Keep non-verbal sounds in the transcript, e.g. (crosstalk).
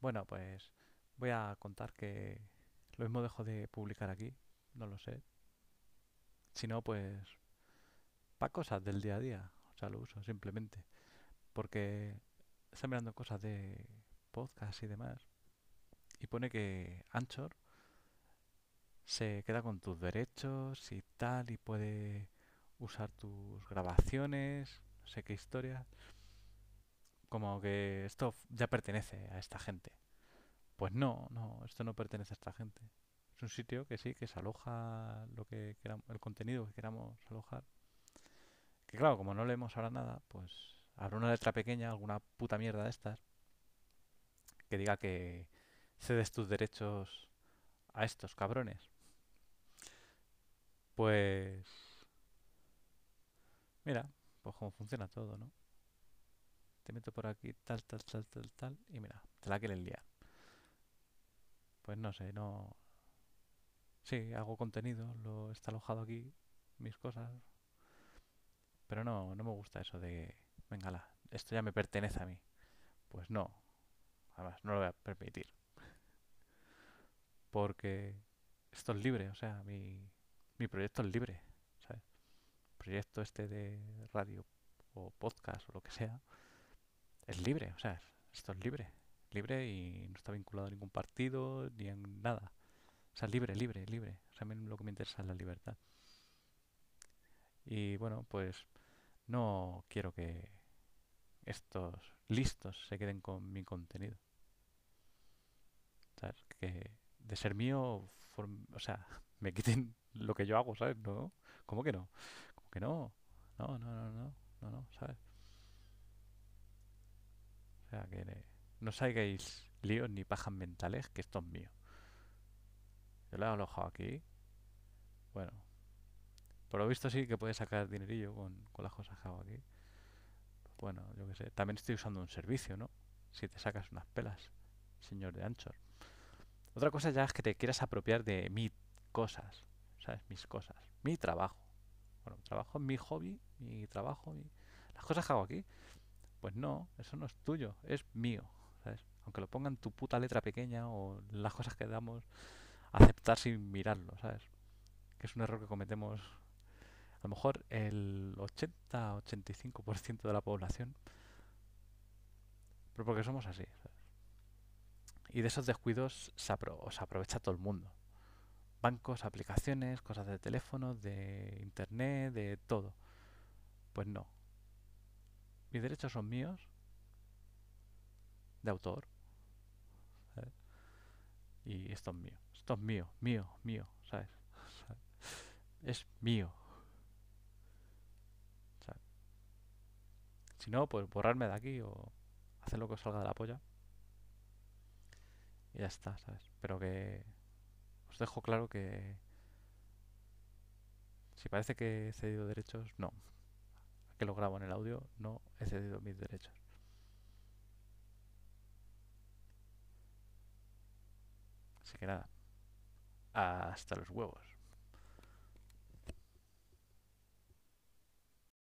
Bueno, pues voy a contar que lo mismo dejo de publicar aquí, no lo sé. Si no, pues para cosas del día a día, o sea, lo uso simplemente. Porque está mirando cosas de podcast y demás y pone que Anchor se queda con tus derechos y tal y puede usar tus grabaciones, no sé qué historia. Como que esto ya pertenece a esta gente. Pues no, no, esto no pertenece a esta gente. Es un sitio que sí, que se aloja lo que queramos, el contenido que queramos alojar. Que claro, como no leemos ahora nada, pues habrá una letra pequeña, alguna puta mierda de estas, que diga que cedes tus derechos a estos cabrones. Pues mira, pues cómo funciona todo, ¿no? Te meto por aquí, tal, tal, tal, tal, tal, y mira, te la quieren liar. Pues no sé, no... Sí, hago contenido, lo está alojado aquí, mis cosas, pero no, no me gusta eso de, venga, la, esto ya me pertenece a mí. Pues no, además no lo voy a permitir, porque esto es libre, o sea, mi, mi proyecto es libre, ¿sabes? Proyecto este de radio o podcast o lo que sea es libre, o sea, esto es libre, libre y no está vinculado a ningún partido ni en nada. O sea, libre, libre, libre. O sea, a mí lo que me interesa es la libertad. Y bueno, pues no quiero que estos listos se queden con mi contenido. ¿Sabes? Que de ser mío, o sea, (laughs) me quiten lo que yo hago, ¿sabes? No, ¿cómo que no? ¿Cómo que no? No, no, no, no, no, no, ¿sabes? O sea, que no salgáis líos ni pajas mentales, que esto es mío. Yo lo he alojado aquí. Bueno, por lo visto sí que puedes sacar dinerillo con, con las cosas que hago aquí. Bueno, yo qué sé. También estoy usando un servicio, ¿no? Si te sacas unas pelas, señor de Anchor. Otra cosa ya es que te quieras apropiar de mis cosas, ¿sabes? Mis cosas, mi trabajo. Bueno, trabajo mi hobby, mi trabajo, mi... las cosas que hago aquí. Pues no, eso no es tuyo, es mío, ¿sabes? Aunque lo pongan tu puta letra pequeña o las cosas que damos, aceptar sin mirarlo, ¿sabes? Que es un error que cometemos a lo mejor el 80-85% de la población, pero porque somos así, ¿sabes? Y de esos descuidos se, apro- se aprovecha todo el mundo. Bancos, aplicaciones, cosas de teléfono, de internet, de todo. Pues no. Mis derechos son míos, de autor. Y esto es mío. Esto es mío, mío, mío, ¿sabes? (laughs) Es mío. ¿sabes? Si no, pues borrarme de aquí o hacer lo que os salga de la polla y ya está, ¿sabes? Pero que os dejo claro que si parece que he cedido derechos, no. Que lo grabo en el audio, no he cedido mis derechos. Así que nada, hasta los huevos.